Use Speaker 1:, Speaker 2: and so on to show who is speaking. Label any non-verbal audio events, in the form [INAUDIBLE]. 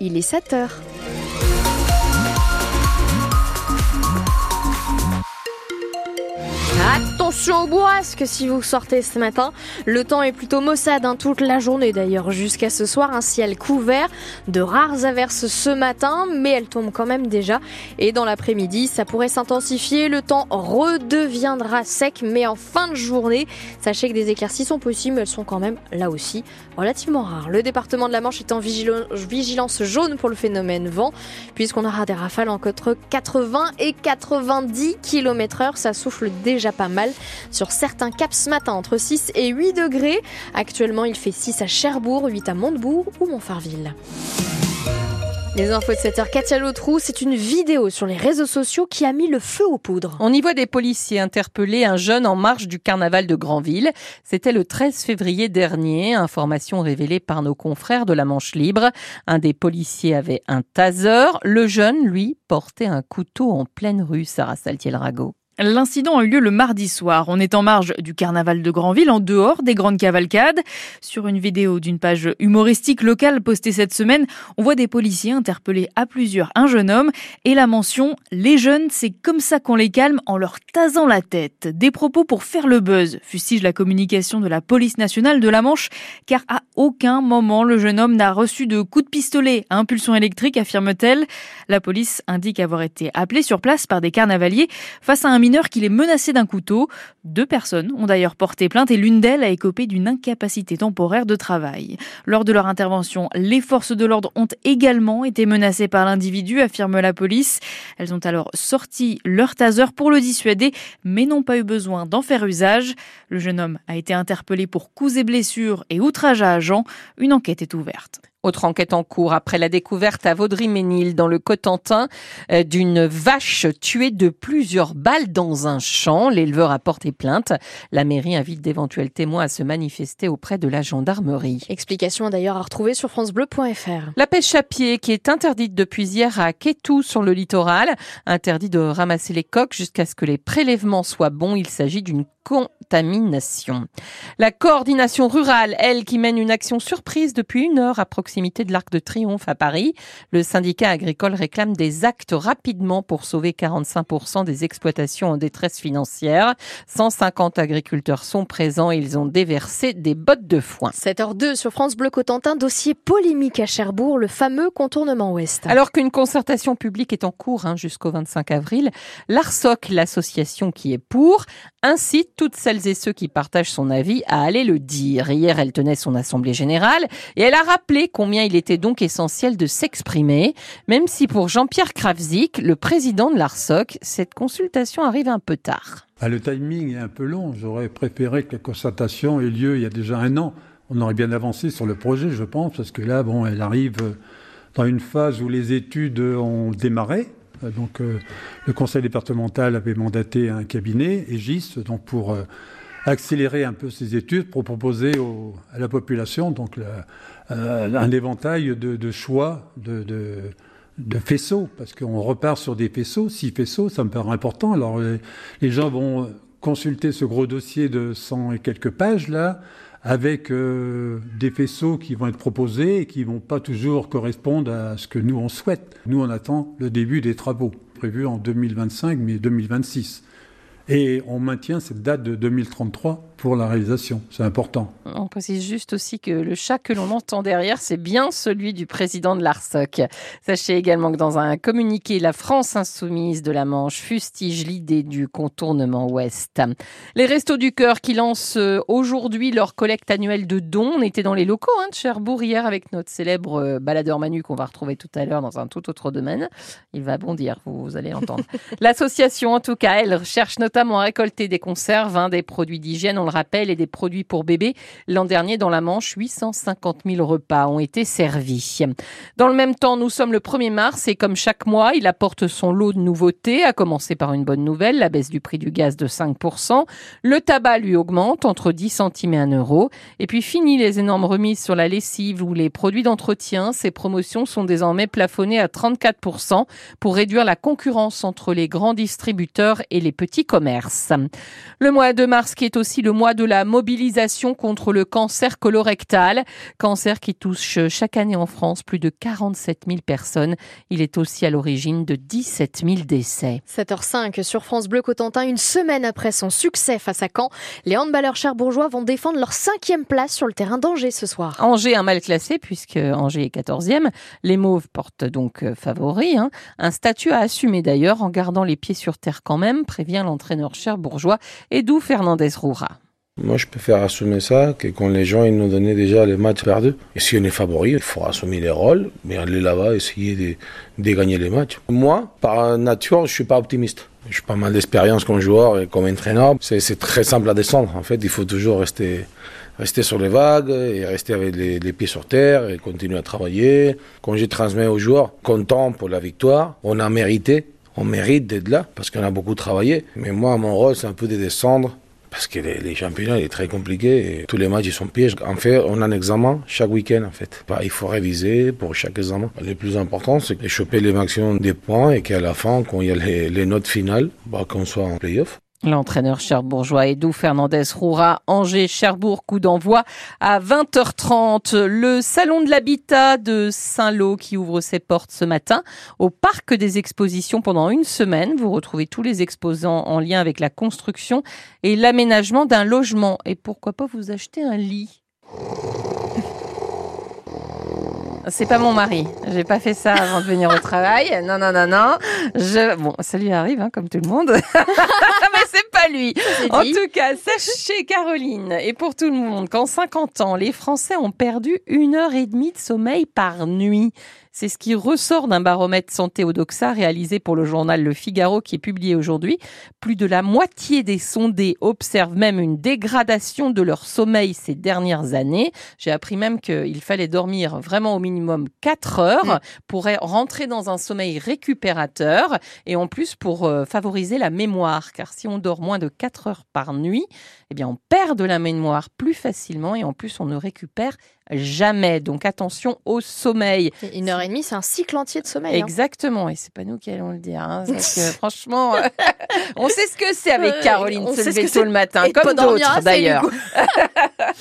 Speaker 1: Il est 7 heures. Attention au bourrasque si vous sortez ce matin. Le temps est plutôt maussade hein, toute la journée d'ailleurs jusqu'à ce soir. Un ciel couvert, de rares averses ce matin, mais elles tombent quand même déjà. Et dans l'après-midi, ça pourrait s'intensifier. Le temps redeviendra sec, mais en fin de journée, sachez que des éclaircies sont possibles, mais elles sont quand même là aussi relativement rares. Le département de la Manche est en vigilance jaune pour le phénomène vent, puisqu'on aura des rafales entre 80 et 90 km heure. Ça souffle déjà pas mal sur certains caps ce matin entre 6 et 8 degrés. Actuellement, il fait 6 à Cherbourg, 8 à Montebourg ou Montfarville. Les infos de 7h, Katia Lotrou, c'est une vidéo sur les réseaux sociaux qui a mis le feu aux poudres.
Speaker 2: On y voit des policiers interpeller un jeune en marche du carnaval de Granville. C'était le 13 février dernier, information révélée par nos confrères de la Manche Libre. Un des policiers avait un taser, le jeune, lui, portait un couteau en pleine rue, Sarah Saltiel-Rago.
Speaker 3: L'incident a eu lieu le mardi soir. On est en marge du carnaval de Granville, en dehors des grandes cavalcades. Sur une vidéo d'une page humoristique locale postée cette semaine, on voit des policiers interpeller à plusieurs un jeune homme et la mention « Les jeunes, c'est comme ça qu'on les calme en leur tasant la tête ». Des propos pour faire le buzz, fustige la communication de la police nationale de la Manche, car à aucun moment le jeune homme n'a reçu de coup de pistolet à impulsion électrique, affirme-t-elle. La police indique avoir été appelée sur place par des carnavaliers face à un mineur qu'il est menacé d'un couteau. Deux personnes ont d'ailleurs porté plainte et l'une d'elles a écopé d'une incapacité temporaire de travail. Lors de leur intervention, les forces de l'ordre ont également été menacées par l'individu, affirme la police. Elles ont alors sorti leur taser pour le dissuader, mais n'ont pas eu besoin d'en faire usage. Le jeune homme a été interpellé pour coups et blessures et outrage à agent. Une enquête est ouverte.
Speaker 2: Autre enquête en cours après la découverte à Vaudry-Ménil dans le Cotentin euh, d'une vache tuée de plusieurs balles dans un champ. L'éleveur a porté plainte. La mairie invite d'éventuels témoins à se manifester auprès de la gendarmerie.
Speaker 1: Explication d'ailleurs à retrouver sur francebleu.fr.
Speaker 2: La pêche à pied qui est interdite depuis hier à Kétou sur le littoral. Interdit de ramasser les coques jusqu'à ce que les prélèvements soient bons. Il s'agit d'une contamination. La coordination rurale, elle, qui mène une action surprise depuis une heure à proximité de l'Arc de Triomphe à Paris. Le syndicat agricole réclame des actes rapidement pour sauver 45% des exploitations en détresse financière. 150 agriculteurs sont présents et ils ont déversé des bottes de foin.
Speaker 1: 7h02 sur France Bleu Cotentin, dossier polémique à Cherbourg, le fameux contournement ouest.
Speaker 2: Alors qu'une concertation publique est en cours hein, jusqu'au 25 avril, l'ARSOC, l'association qui est pour, incite toutes celles et ceux qui partagent son avis à aller le dire. Hier, elle tenait son assemblée générale et elle a rappelé combien il était donc essentiel de s'exprimer, même si pour Jean-Pierre Kravzik, le président de l'ARSOC, cette consultation arrive un peu tard.
Speaker 4: Ah, le timing est un peu long. J'aurais préféré que la concertation ait lieu il y a déjà un an. On aurait bien avancé sur le projet, je pense, parce que là, bon, elle arrive dans une phase où les études ont démarré. Euh, donc euh, le conseil départemental avait mandaté un cabinet, EGIS, donc pour euh, accélérer un peu ces études, pour proposer à la population donc un éventail de, choix de, faisceaux, parce qu'on repart sur des faisceaux, six faisceaux, ça me paraît important. Alors les gens vont consulter ce gros dossier de 100 et quelques pages là avec euh, des faisceaux qui vont être proposés et qui vont pas toujours correspondre à ce que nous on souhaite. Nous on attend le début des travaux prévus en 2025 mais 2026. Et on maintient cette date de 2033 pour la réalisation. C'est important.
Speaker 2: On précise juste aussi que le chat que l'on entend derrière, c'est bien celui du président de l'ARSOC. Sachez également que dans un communiqué, la France insoumise de la Manche fustige l'idée du contournement ouest. Les Restos du Cœur qui lancent euh, aujourd'hui leur collecte annuelle de dons. On était dans les locaux hein, de Cherbourg hier avec notre célèbre euh, baladeur Manu qu'on va retrouver tout à l'heure dans un tout autre domaine. Il va bondir, vous, allez entendre. [LAUGHS] L'association, en tout cas, elle cherche notamment à récolter des conserves, hein, des produits d'hygiène. On le rappelle, et des produits pour bébés. L'an dernier, dans la Manche, 850 000 repas ont été servis. Dans le même temps, nous sommes le 1er mars et comme chaque mois, il apporte son lot de nouveautés, à commencer par une bonne nouvelle, la baisse du prix du gaz de 5%. Le tabac, lui, augmente entre 10 centimes et 1 euro. Et puis, fini les énormes remises sur la lessive ou les produits d'entretien. Ces promotions sont désormais plafonnées à 34% pour réduire la concurrence entre les grands distributeurs et les petits commerces. Commerce. Le mois de mars qui est aussi le mois de la mobilisation contre le cancer colorectal, cancer qui touche chaque année en France plus de 47 000 personnes. Il est aussi à l'origine de 17 000 décès.
Speaker 1: 7h05 sur France Bleu Cotentin, une semaine après son succès face à Caen, les handballeurs cherbourgeois vont défendre leur cinquième place sur le terrain d'Angers ce soir.
Speaker 2: Angers un mal classé puisque Angers est 14e. Les Mauves portent donc favoris. Hein. Un statut à assumer d'ailleurs en gardant les pieds sur terre quand même, prévient l'entraîneur cherbourgeois Edou Fernandez Roura.
Speaker 5: Moi, je préfère assumer ça que quand les gens ils nous donnaient déjà les matchs perdus. Et si on est favori, il faut assumer les rôles, mais aller là-bas, essayer de, gagner les matchs. Moi, par nature, je suis pas optimiste. J'ai pas mal d'expérience comme joueur et comme entraîneur. C'est très simple à descendre. En fait, il faut toujours rester, rester sur les vagues et rester avec les, les pieds sur terre et continuer à travailler. Quand je transmets aux joueurs, content pour la victoire, on a mérité on mérite d'être là parce qu'on a beaucoup travaillé. Mais moi, mon rôle, c'est un peu de descendre parce que les, championnats, il est très compliqué et tous les matchs, ils sont pièges. En fait, on a un examen chaque week-end, en fait. Bah, il faut réviser pour chaque examen. Le plus important, c'est de choper les maximum des points et qu'à la fin, quand il y a les, les notes finales, bah, qu'on soit en playoff.
Speaker 2: L'entraîneur cherbourgeois Edou Fernandez Roura, Angers, Cherbourg, coup d'envoi à 20h30. Le salon de l'habitat de Saint-Lô qui ouvre ses portes ce matin au parc des expositions pendant une semaine. Vous retrouvez tous les exposants en lien avec la construction et l'aménagement d'un logement. Et pourquoi pas vous acheter un lit? C'est pas mon mari. J'ai pas fait ça avant de venir au travail. Non, non, non, non. Je... Bon, ça lui arrive, hein, comme tout le monde. [LAUGHS] Mais c'est pas lui. En tout cas, sachez, Caroline, et pour tout le monde, qu'en 50 ans, les Français ont perdu une heure et demie de sommeil par nuit. C'est ce qui ressort d'un baromètre santé au Doxa réalisé pour le journal Le Figaro qui est publié aujourd'hui. Plus de la moitié des sondés observent même une dégradation de leur sommeil ces dernières années. J'ai appris même qu'il fallait dormir vraiment au minimum 4 heures pour rentrer dans un sommeil récupérateur et en plus pour euh, favoriser la mémoire. Car si on dort moins de 4 heures par nuit, eh bien on perd de la mémoire plus facilement et en plus on ne récupère jamais. Donc attention au sommeil.
Speaker 1: Une heure et demie, c'est un cycle entier de sommeil.
Speaker 2: Exactement. Hein. Et c'est pas nous qui allons le dire. Hein, parce que, [LAUGHS] franchement, on sait ce que c'est avec Caroline on se lever tôt le matin, comme d'autres d'ailleurs. [LAUGHS]